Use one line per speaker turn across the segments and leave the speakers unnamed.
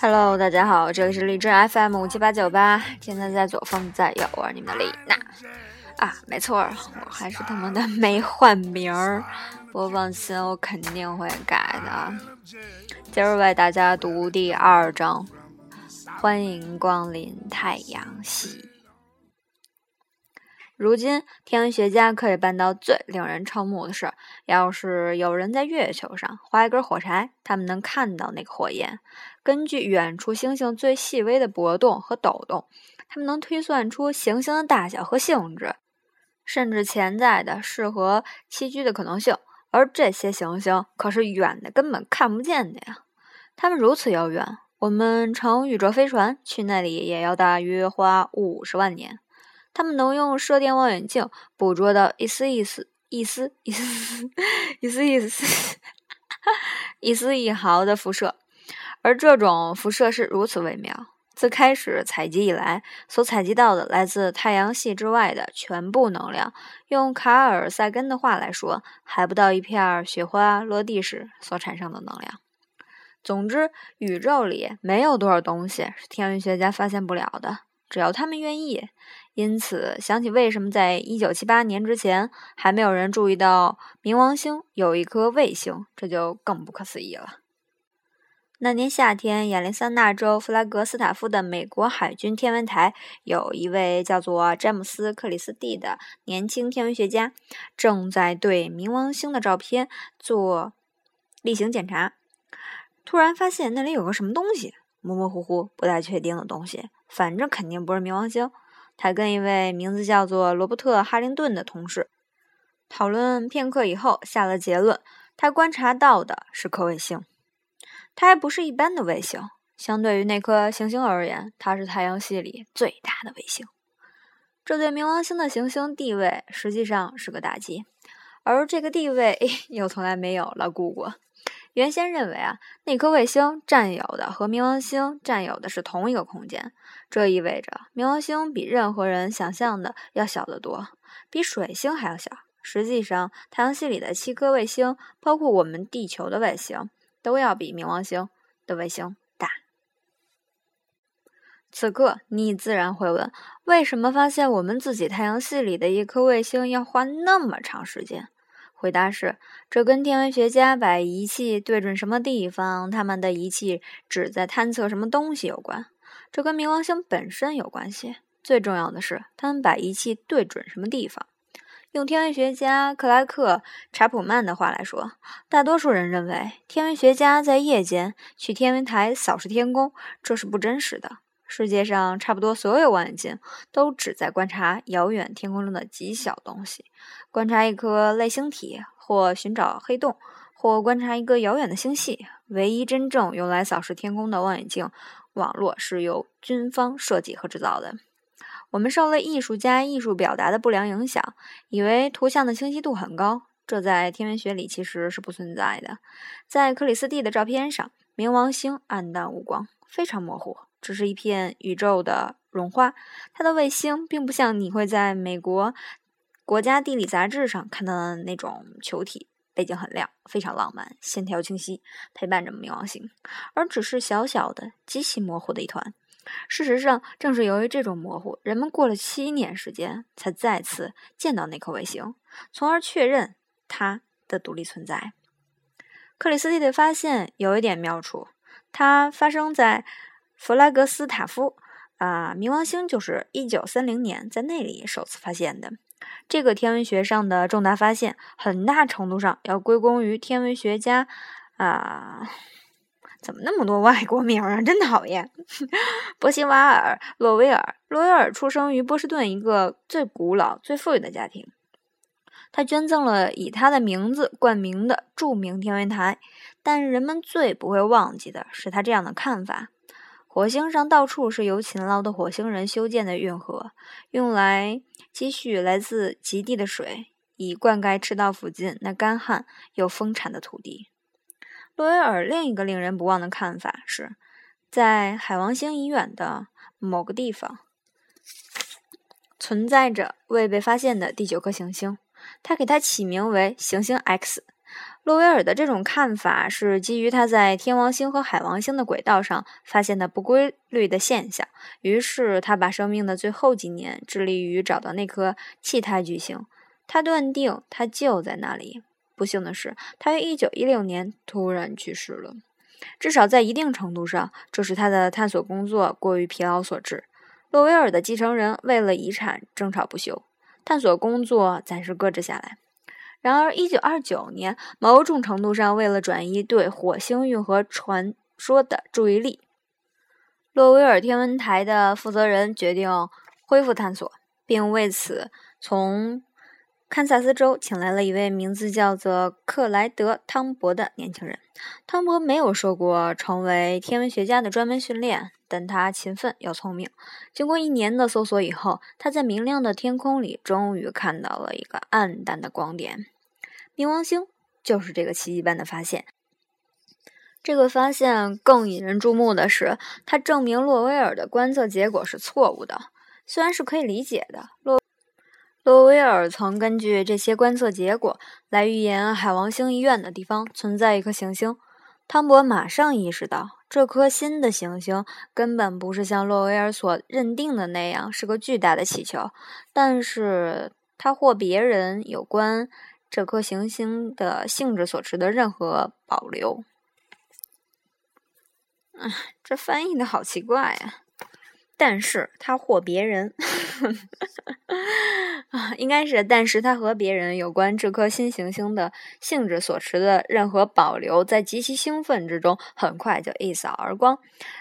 Hello，大家好，这里是荔枝 FM 五七八九八，天天在左风在右，我是你们的丽娜啊，没错，我还是他妈的没换名儿，播放心，我肯定会改的。今儿为大家读第二章，欢迎光临太阳系。如今，天文学家可以办到最令人瞠目的事：要是有人在月球上划一根火柴，他们能看到那个火焰。根据远处星星最细微的波动和抖动，他们能推算出行星的大小和性质，甚至潜在的适合栖居的可能性。而这些行星可是远的根本看不见的呀！它们如此遥远，我们乘宇宙飞船去那里也要大约花五十万年。他们能用射电望远镜捕捉到一丝一丝、一丝一丝、一丝一丝、一丝一毫的辐射，而这种辐射是如此微妙。自开始采集以来，所采集到的来自太阳系之外的全部能量，用卡尔萨根的话来说，还不到一片雪花落地时所产生的能量。总之，宇宙里没有多少东西是天文学家发现不了的，只要他们愿意。因此，想起为什么在一九七八年之前还没有人注意到冥王星有一颗卫星，这就更不可思议了。那年夏天，亚利桑那州弗拉格斯塔夫的美国海军天文台有一位叫做詹姆斯·克里斯蒂的年轻天文学家，正在对冥王星的照片做例行检查。突然发现那里有个什么东西，模模糊糊、不太确定的东西，反正肯定不是冥王星。他跟一位名字叫做罗伯特·哈灵顿的同事讨论片刻以后，下了结论：他观察到的是颗卫星。它还不是一般的卫星，相对于那颗行星而言，它是太阳系里最大的卫星。这对冥王星的行星地位实际上是个打击，而这个地位 又从来没有牢固过。原先认为啊，那颗卫星占有的和冥王星占有的是同一个空间，这意味着冥王星比任何人想象的要小得多，比水星还要小。实际上，太阳系里的七颗卫星，包括我们地球的卫星，都要比冥王星的卫星大。此刻，你自然会问：为什么发现我们自己太阳系里的一颗卫星要花那么长时间？回答是：这跟天文学家把仪器对准什么地方，他们的仪器旨在探测什么东西有关。这跟冥王星本身有关系。最重要的是，他们把仪器对准什么地方。用天文学家克拉克·查普曼的话来说，大多数人认为天文学家在夜间去天文台扫视天空，这是不真实的。世界上差不多所有望远镜都只在观察遥远天空中的极小东西，观察一颗类星体，或寻找黑洞，或观察一个遥远的星系。唯一真正用来扫视天空的望远镜网络是由军方设计和制造的。我们受了艺术家艺术表达的不良影响，以为图像的清晰度很高，这在天文学里其实是不存在的。在克里斯蒂的照片上，冥王星暗淡无光，非常模糊。只是一片宇宙的绒花，它的卫星并不像你会在美国国家地理杂志上看到的那种球体，背景很亮，非常浪漫，线条清晰，陪伴着冥王星，而只是小小的、极其模糊的一团。事实上，正是由于这种模糊，人们过了七年时间才再次见到那颗卫星，从而确认它的独立存在。克里斯蒂的发现有一点妙处，它发生在。弗拉格斯塔夫，啊，冥王星就是一九三零年在那里首次发现的。这个天文学上的重大发现，很大程度上要归功于天文学家，啊，怎么那么多外国名啊？真讨厌！波西瓦尔·洛威尔，洛威尔出生于波士顿一个最古老、最富裕的家庭。他捐赠了以他的名字冠名的著名天文台，但人们最不会忘记的是他这样的看法。火星上到处是由勤劳的火星人修建的运河，用来积蓄来自极地的水，以灌溉赤道附近那干旱又丰产的土地。洛威尔另一个令人不忘的看法是，在海王星以远的某个地方，存在着未被发现的第九颗行星。他给它起名为行星 X。洛威尔的这种看法是基于他在天王星和海王星的轨道上发现的不规律的现象，于是他把生命的最后几年致力于找到那颗气态巨星。他断定它就在那里。不幸的是，他于1916年突然去世了。至少在一定程度上，这是他的探索工作过于疲劳所致。洛威尔的继承人为了遗产争吵不休，探索工作暂时搁置下来。然而，1929年，某种程度上为了转移对火星运河传说的注意力，洛威尔天文台的负责人决定恢复探索，并为此从堪萨斯州请来了一位名字叫做克莱德·汤博的年轻人。汤博没有受过成为天文学家的专门训练，但他勤奋又聪明。经过一年的搜索以后，他在明亮的天空里终于看到了一个暗淡的光点。冥王星就是这个奇迹般的发现。这个发现更引人注目的是，它证明洛威尔的观测结果是错误的。虽然是可以理解的，洛洛威尔曾根据这些观测结果来预言海王星一远的地方存在一颗行星。汤博马上意识到，这颗新的行星根本不是像洛威尔所认定的那样是个巨大的气球，但是他或别人有关。这颗行星的性质所持的任何保留，哎，这翻译的好奇怪呀！但是他或别人，啊，应该是，但是他和别人有关这颗新行星的性质所持的任何保留，在极其兴奋之中，很快就一扫而光。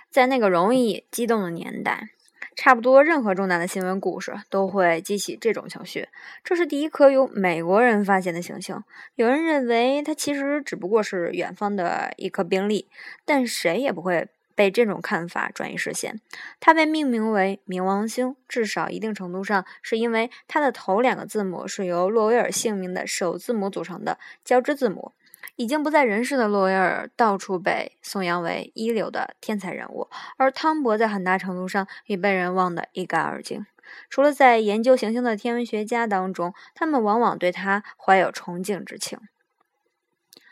在那个容易激动的年代。差不多任何重大的新闻故事都会激起这种情绪。这是第一颗由美国人发现的行星。有人认为它其实只不过是远方的一颗冰粒，但谁也不会被这种看法转移视线。它被命名为冥王星，至少一定程度上是因为它的头两个字母是由洛威尔姓名的首字母组成的交织字母。已经不在人世的洛威尔到处被颂扬为一流的天才人物，而汤博在很大程度上已被人忘得一干二净。除了在研究行星的天文学家当中，他们往往对他怀有崇敬之情。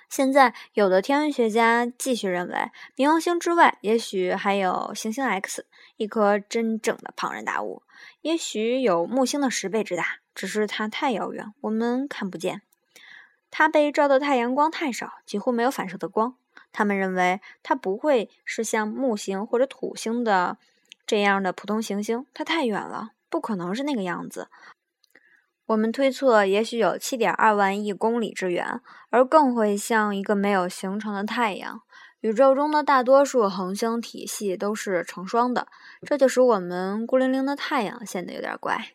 现在，有的天文学家继续认为，冥王星之外也许还有行星 X，一颗真正的庞然大物，也许有木星的十倍之大，只是它太遥远，我们看不见。它被照的太阳光太少，几乎没有反射的光。他们认为它不会是像木星或者土星的这样的普通行星，它太远了，不可能是那个样子。我们推测，也许有七点二万亿公里之远，而更会像一个没有形成的太阳。宇宙中的大多数恒星体系都是成双的，这就使我们孤零零的太阳显得有点怪。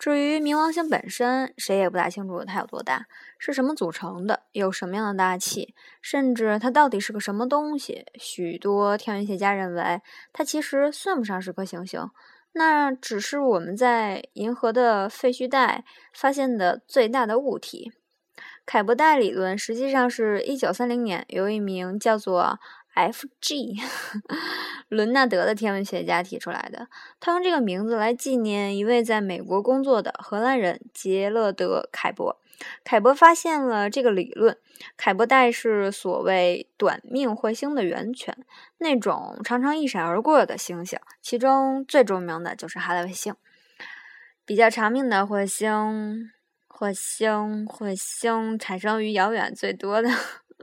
至于冥王星本身，谁也不大清楚它有多大，是什么组成的，有什么样的大气，甚至它到底是个什么东西。许多天文学家认为，它其实算不上是颗行星，那只是我们在银河的废墟带发现的最大的物体。凯伯带理论实际上是一九三零年由一名叫做。F.G. 伦纳德的天文学家提出来的，他用这个名字来纪念一位在美国工作的荷兰人杰勒德·凯伯。凯伯发现了这个理论。凯伯带是所谓短命彗星的源泉，那种常常一闪而过的星星，其中最著名的就是哈雷彗星。比较长命的彗星，彗星，彗星产生于遥远最多的。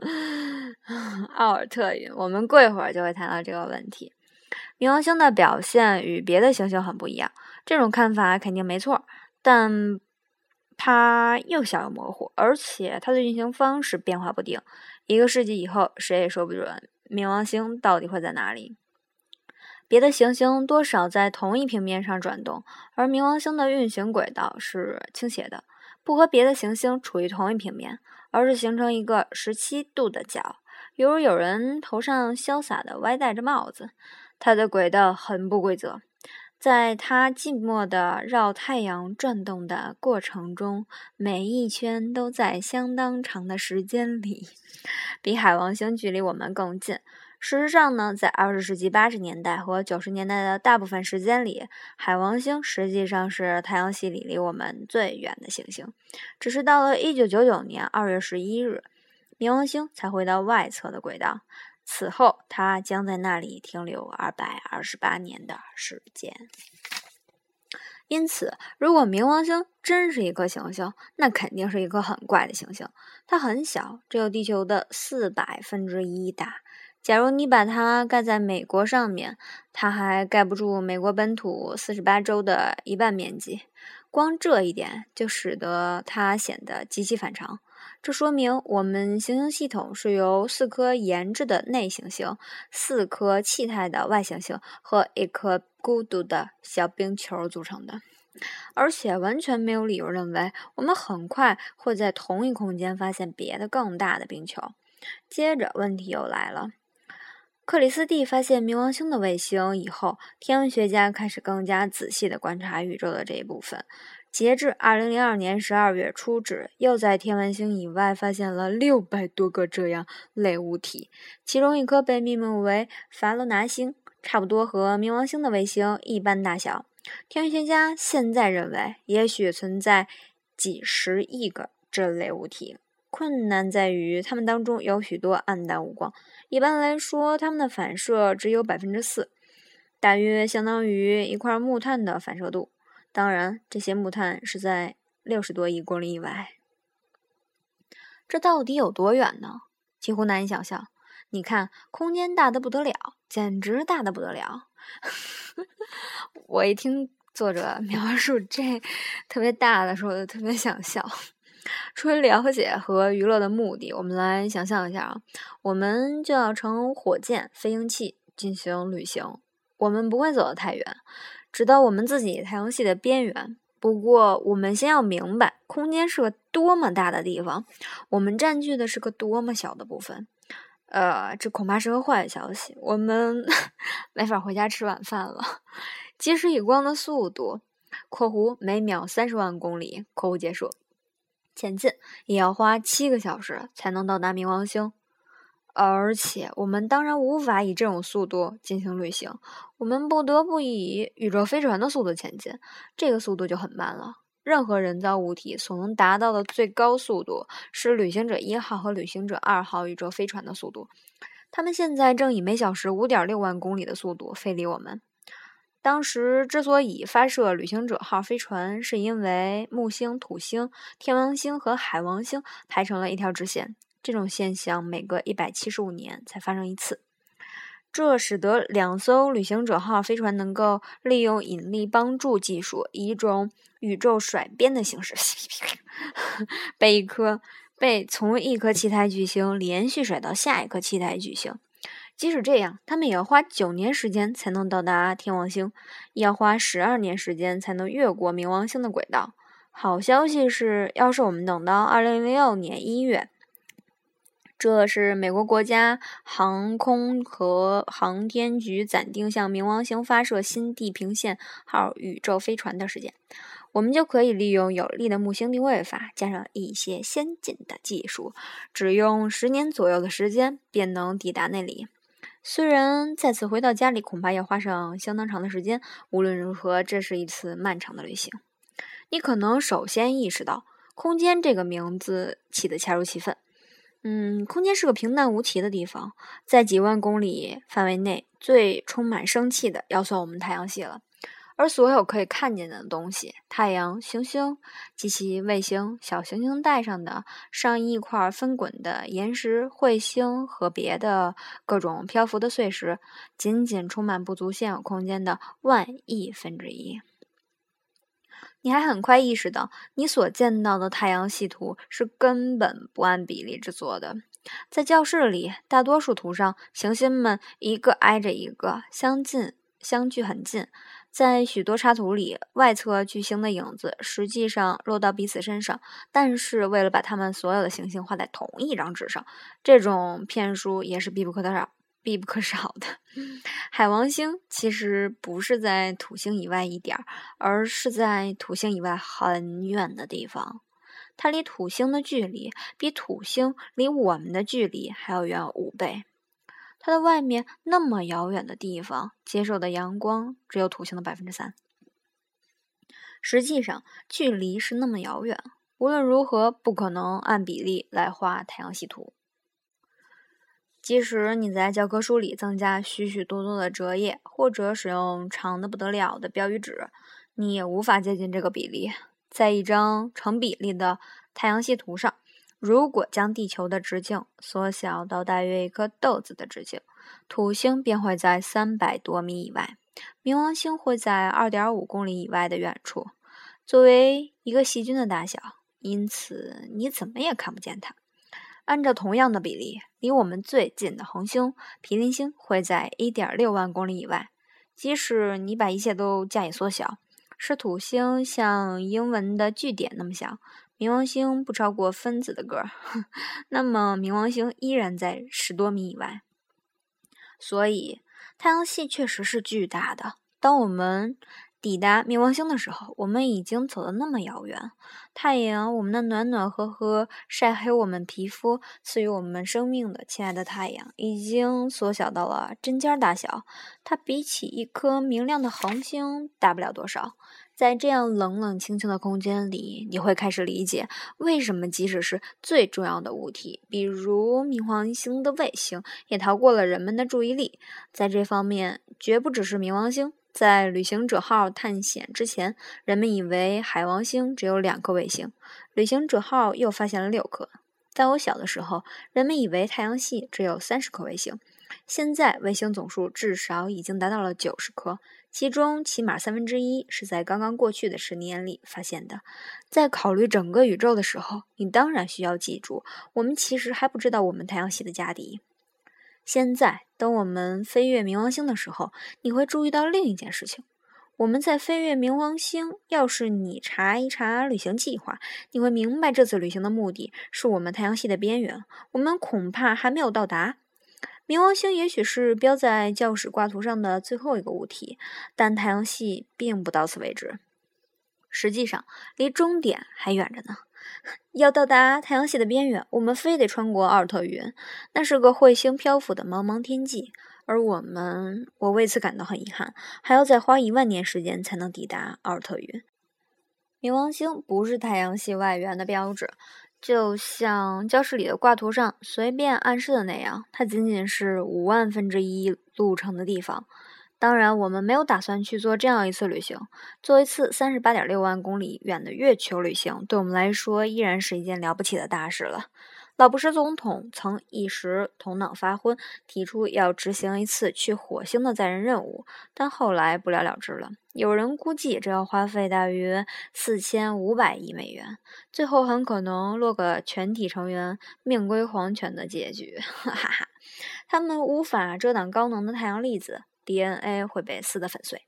奥尔特云，我们过一会儿就会谈到这个问题。冥王星的表现与别的行星很不一样，这种看法肯定没错，但它又小又模糊，而且它的运行方式变化不定。一个世纪以后，谁也说不准冥王星到底会在哪里。别的行星多少在同一平面上转动，而冥王星的运行轨道是倾斜的，不和别的行星处于同一平面。而是形成一个十七度的角，犹如有人头上潇洒的歪戴着帽子。它的轨道很不规则，在它寂寞的绕太阳转动的过程中，每一圈都在相当长的时间里，比海王星距离我们更近。事实上呢，在二十世纪八十年代和九十年代的大部分时间里，海王星实际上是太阳系里离我们最远的行星。只是到了一九九九年二月十一日，冥王星才回到外侧的轨道，此后它将在那里停留二百二十八年的时间。因此，如果冥王星真是一颗行星，那肯定是一颗很怪的行星。它很小，只有地球的四百分之一大。假如你把它盖在美国上面，它还盖不住美国本土四十八州的一半面积。光这一点就使得它显得极其反常。这说明我们行星系统是由四颗研制的内行星、四颗气态的外行星和一颗。孤独的小冰球组成的，而且完全没有理由认为我们很快会在同一空间发现别的更大的冰球。接着，问题又来了：克里斯蒂发现冥王星的卫星以后，天文学家开始更加仔细地观察宇宙的这一部分。截至二零零二年十二月初止，又在天王星以外发现了六百多个这样类物体，其中一颗被命名为法罗拿星。差不多和冥王星的卫星一般大小。天文学家现在认为，也许存在几十亿个这类物体。困难在于，它们当中有许多暗淡无光。一般来说，它们的反射只有百分之四，大约相当于一块木炭的反射度。当然，这些木炭是在六十多亿公里以外。这到底有多远呢？几乎难以想象。你看，空间大的不得了，简直大的不得了。我一听作者描述这特别大的时候，就特别想笑。出于了解和娱乐的目的，我们来想象一下啊，我们就要乘火箭、飞行器进行旅行。我们不会走得太远，直到我们自己太阳系的边缘。不过，我们先要明白，空间是个多么大的地方，我们占据的是个多么小的部分。呃，这恐怕是个坏消息，我们 没法回家吃晚饭了。即使以光的速度（括弧每秒三十万公里）括弧结束前进，也要花七个小时才能到达冥王星。而且，我们当然无法以这种速度进行旅行，我们不得不以宇宙飞船的速度前进，这个速度就很慢了。任何人造物体所能达到的最高速度是旅行者一号和旅行者二号宇宙飞船的速度。他们现在正以每小时五点六万公里的速度飞离我们。当时之所以发射旅行者号飞船，是因为木星、土星、天王星和海王星排成了一条直线。这种现象每隔一百七十五年才发生一次。这使得两艘旅行者号飞船能够利用引力帮助技术，以一种宇宙甩鞭的形式，被一颗被从一颗气态巨星连续甩到下一颗气态巨星。即使这样，他们也要花九年时间才能到达天王星，要花十二年时间才能越过冥王星的轨道。好消息是，要是我们等到二零零六年一月。这是美国国家航空和航天局暂定向冥王星发射新地平线号宇宙飞船的时间，我们就可以利用有力的木星定位法，加上一些先进的技术，只用十年左右的时间便能抵达那里。虽然再次回到家里恐怕要花上相当长的时间，无论如何，这是一次漫长的旅行。你可能首先意识到，空间这个名字起得恰如其分。嗯，空间是个平淡无奇的地方，在几万公里范围内，最充满生气的要算我们太阳系了。而所有可以看见的东西——太阳、行星及其卫星、小行星带上的上亿块翻滚的岩石、彗星和别的各种漂浮的碎石，仅仅充满不足现有空间的万亿分之一。你还很快意识到，你所见到的太阳系图是根本不按比例制作的。在教室里，大多数图上行星们一个挨着一个，相近相距很近。在许多插图里，外侧巨星的影子实际上落到彼此身上，但是为了把它们所有的行星画在同一张纸上，这种骗术也是必不可少。必不可少的，海王星其实不是在土星以外一点儿，而是在土星以外很远的地方。它离土星的距离比土星离我们的距离还要远五倍。它的外面那么遥远的地方，接受的阳光只有土星的百分之三。实际上，距离是那么遥远，无论如何不可能按比例来画太阳系图。即使你在教科书里增加许许多多的折页，或者使用长的不得了的标语纸，你也无法接近这个比例。在一张成比例的太阳系图上，如果将地球的直径缩小到大约一颗豆子的直径，土星便会在三百多米以外，冥王星会在二点五公里以外的远处。作为一个细菌的大小，因此你怎么也看不见它。按照同样的比例，离我们最近的恒星毗邻星会在一点六万公里以外。即使你把一切都加以缩小，使土星像英文的句点那么小，冥王星不超过分子的个儿，那么冥王星依然在十多米以外。所以，太阳系确实是巨大的。当我们抵达冥王星的时候，我们已经走得那么遥远。太阳，我们的暖暖和和，晒黑我们皮肤、赐予我们生命的亲爱的太阳，已经缩小到了针尖大小。它比起一颗明亮的恒星大不了多少。在这样冷冷清清的空间里，你会开始理解为什么即使是最重要的物体，比如冥王星的卫星，也逃过了人们的注意力。在这方面，绝不只是冥王星。在旅行者号探险之前，人们以为海王星只有两颗卫星。旅行者号又发现了六颗。在我小的时候，人们以为太阳系只有三十颗卫星。现在卫星总数至少已经达到了九十颗，其中起码三分之一是在刚刚过去的十年里发现的。在考虑整个宇宙的时候，你当然需要记住，我们其实还不知道我们太阳系的家底。现在，等我们飞越冥王星的时候，你会注意到另一件事情。我们在飞越冥王星，要是你查一查旅行计划，你会明白这次旅行的目的是我们太阳系的边缘。我们恐怕还没有到达冥王星，也许是标在教室挂图上的最后一个物体，但太阳系并不到此为止。实际上，离终点还远着呢。要到达太阳系的边缘，我们非得穿过奥尔特云，那是个彗星漂浮的茫茫天际。而我们，我为此感到很遗憾，还要再花一万年时间才能抵达奥尔特云。冥王星不是太阳系外缘的标志，就像教室里的挂图上随便暗示的那样，它仅仅是五万分之一路程的地方。当然，我们没有打算去做这样一次旅行。做一次三十八点六万公里远的月球旅行，对我们来说依然是一件了不起的大事了。老布什总统曾一时头脑发昏，提出要执行一次去火星的载人任务，但后来不了了之了。有人估计这要花费大约四千五百亿美元，最后很可能落个全体成员命归黄泉的结局。哈哈哈，他们无法遮挡高能的太阳粒子。DNA 会被撕得粉碎。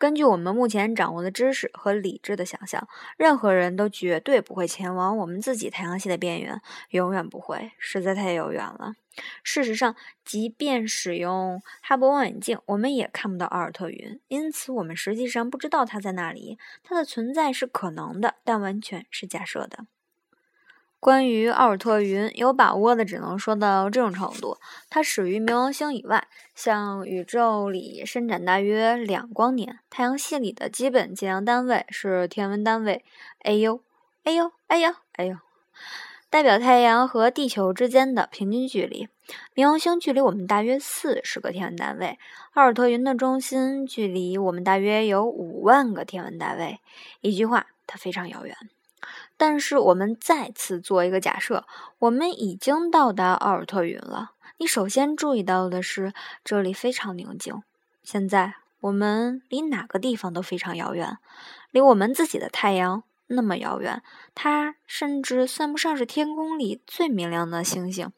根据我们目前掌握的知识和理智的想象，任何人都绝对不会前往我们自己太阳系的边缘，永远不会，实在太遥远了。事实上，即便使用哈勃望远镜，我们也看不到奥尔特云，因此我们实际上不知道它在那里。它的存在是可能的，但完全是假设的。关于奥尔特云，有把握的只能说到这种程度：它始于冥王星以外，向宇宙里伸展大约两光年。太阳系里的基本计量单位是天文单位 AU。AU AU AU，代表太阳和地球之间的平均距离。冥王星距离我们大约四十个天文单位，奥尔特云的中心距离我们大约有五万个天文单位。一句话，它非常遥远。但是我们再次做一个假设，我们已经到达奥尔特云了。你首先注意到的是，这里非常宁静。现在我们离哪个地方都非常遥远，离我们自己的太阳那么遥远，它甚至算不上是天空里最明亮的星星。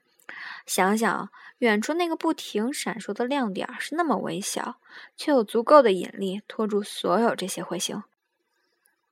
想想远处那个不停闪烁的亮点是那么微小，却有足够的引力拖住所有这些彗星。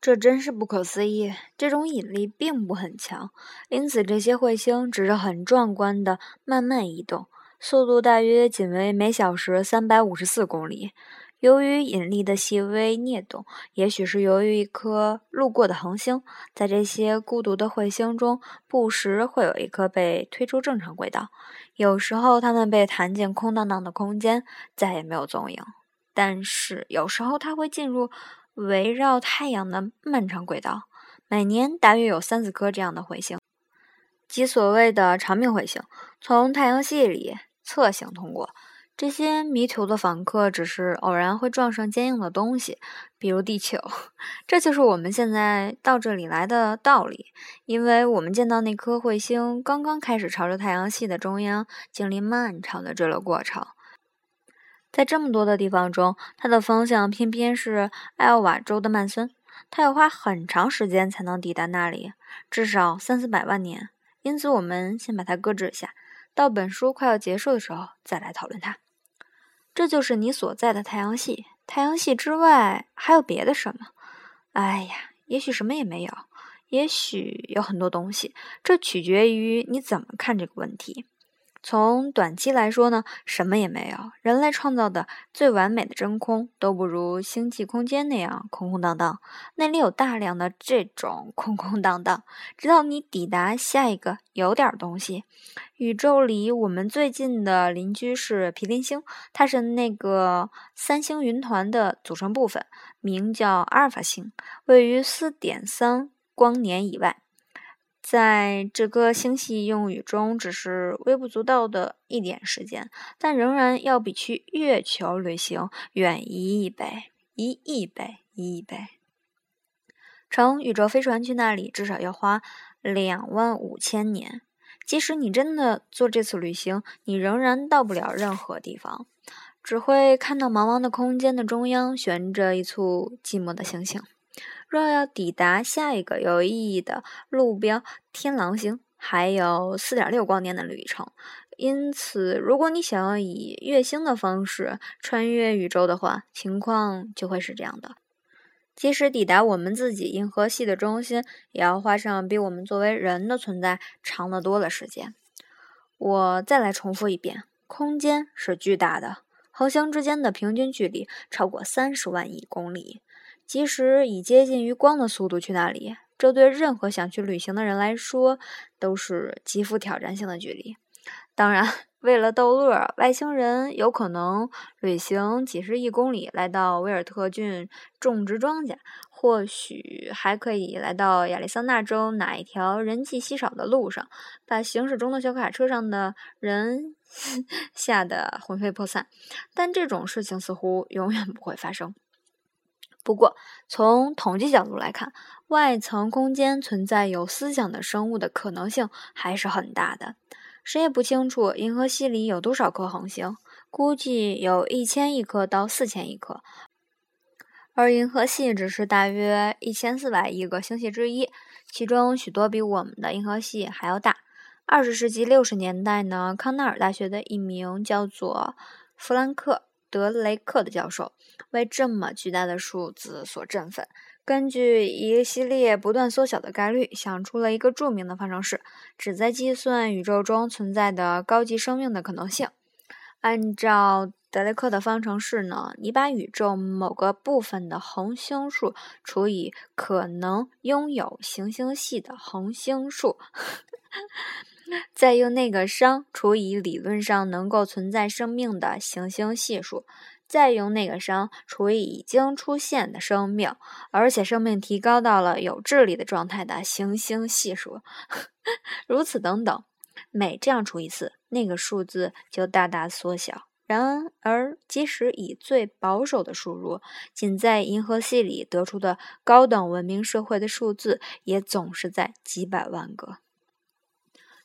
这真是不可思议！这种引力并不很强，因此这些彗星只是很壮观的慢慢移动，速度大约仅为每小时三百五十四公里。由于引力的细微裂动，也许是由于一颗路过的恒星，在这些孤独的彗星中，不时会有一颗被推出正常轨道。有时候，它们被弹进空荡荡的空间，再也没有踪影。但是，有时候它会进入围绕太阳的漫长轨道。每年大约有三四颗这样的彗星，即所谓的长命彗星，从太阳系里侧行通过。这些迷途的访客只是偶然会撞上坚硬的东西，比如地球。这就是我们现在到这里来的道理，因为我们见到那颗彗星刚刚开始朝着太阳系的中央经历漫长的坠落过程。在这么多的地方中，它的方向偏偏是艾奥瓦州的曼森，它要花很长时间才能抵达那里，至少三四百万年。因此，我们先把它搁置一下，到本书快要结束的时候再来讨论它。这就是你所在的太阳系。太阳系之外还有别的什么？哎呀，也许什么也没有，也许有很多东西。这取决于你怎么看这个问题。从短期来说呢，什么也没有。人类创造的最完美的真空都不如星际空间那样空空荡荡。那里有大量的这种 空空荡荡，直到你抵达下一个有点东西。宇宙里我们最近的邻居是毗邻星，它是那个三星云团的组成部分，名叫阿尔法星，位于四点三光年以外。在这个星系用语中，只是微不足道的一点时间，但仍然要比去月球旅行远一亿倍、一亿倍、一亿倍。乘宇宙飞船去那里，至少要花两万五千年。即使你真的做这次旅行，你仍然到不了任何地方，只会看到茫茫的空间的中央悬着一簇寂寞的星星。若要抵达下一个有意义的路标天狼星，还有四点六光年的旅程。因此，如果你想要以月星的方式穿越宇宙的话，情况就会是这样的。即使抵达我们自己银河系的中心，也要花上比我们作为人的存在长得多的时间。我再来重复一遍：空间是巨大的，恒星之间的平均距离超过三十万亿公里。即使以接近于光的速度去那里，这对任何想去旅行的人来说都是极富挑战性的距离。当然，为了逗乐，外星人有可能旅行几十亿公里来到威尔特郡种植庄稼，或许还可以来到亚利桑那州哪一条人迹稀少的路上，把行驶中的小卡车上的人 吓得魂飞魄散。但这种事情似乎永远不会发生。不过，从统计角度来看，外层空间存在有思想的生物的可能性还是很大的。谁也不清楚银河系里有多少颗恒星，估计有一千亿颗到四千亿颗，而银河系只是大约一千四百亿个星系之一，其中许多比我们的银河系还要大。二十世纪六十年代呢，康奈尔大学的一名叫做弗兰克。德雷克的教授为这么巨大的数字所振奋，根据一系列不断缩小的概率，想出了一个著名的方程式，旨在计算宇宙中存在的高级生命的可能性。按照德雷克的方程式呢，你把宇宙某个部分的恒星数除以可能拥有行星系的恒星数。再用那个熵除以理论上能够存在生命的行星系数，再用那个熵除以已经出现的生命，而且生命提高到了有智力的状态的行星系数，如此等等，每这样除一次，那个数字就大大缩小。然而，即使以最保守的输入，仅在银河系里得出的高等文明社会的数字，也总是在几百万个。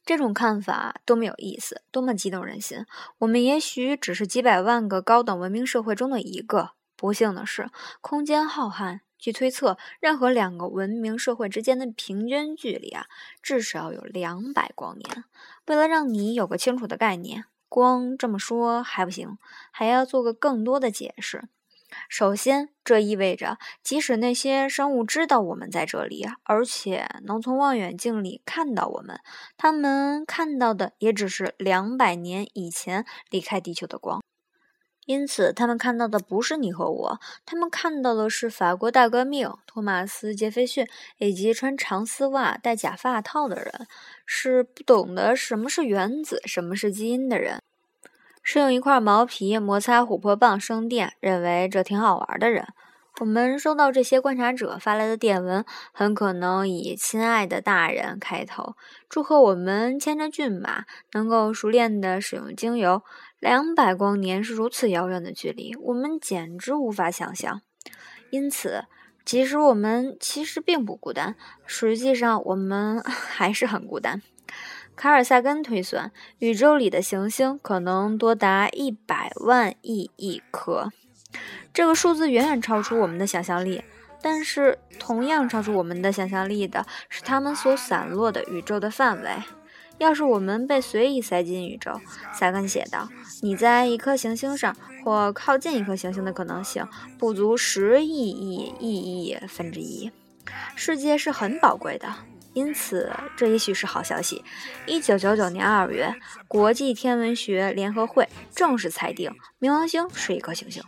这种看法多么有意思，多么激动人心！我们也许只是几百万个高等文明社会中的一个。不幸的是，空间浩瀚。据推测，任何两个文明社会之间的平均距离啊，至少有两百光年。为了让你有个清楚的概念，光这么说还不行，还要做个更多的解释。首先，这意味着，即使那些生物知道我们在这里，而且能从望远镜里看到我们，他们看到的也只是两百年以前离开地球的光。因此，他们看到的不是你和我，他们看到的是法国大革命、托马斯·杰斐逊以及穿长丝袜、戴假发套的人，是不懂得什么是原子、什么是基因的人，是用一块毛皮摩擦琥珀棒生电，认为这挺好玩的人。我们收到这些观察者发来的电文，很可能以“亲爱的大人”开头，祝贺我们牵着骏马能够熟练地使用精油。两百光年是如此遥远的距离，我们简直无法想象。因此，即使我们其实并不孤单，实际上我们 还是很孤单。卡尔萨根推算，宇宙里的行星可能多达一百万亿亿颗。这个数字远远超出我们的想象力，但是同样超出我们的想象力的是它们所散落的宇宙的范围。要是我们被随意塞进宇宙，萨根写道：“你在一颗行星上或靠近一颗行星的可能性不足十亿亿亿亿分之一。世界是很宝贵的，因此这也许是好消息。”一九九九年二月，国际天文学联合会正式裁定，冥王星是一颗行星。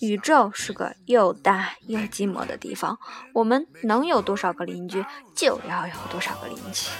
宇宙是个又大又寂寞的地方，我们能有多少个邻居，就要有多少个邻居。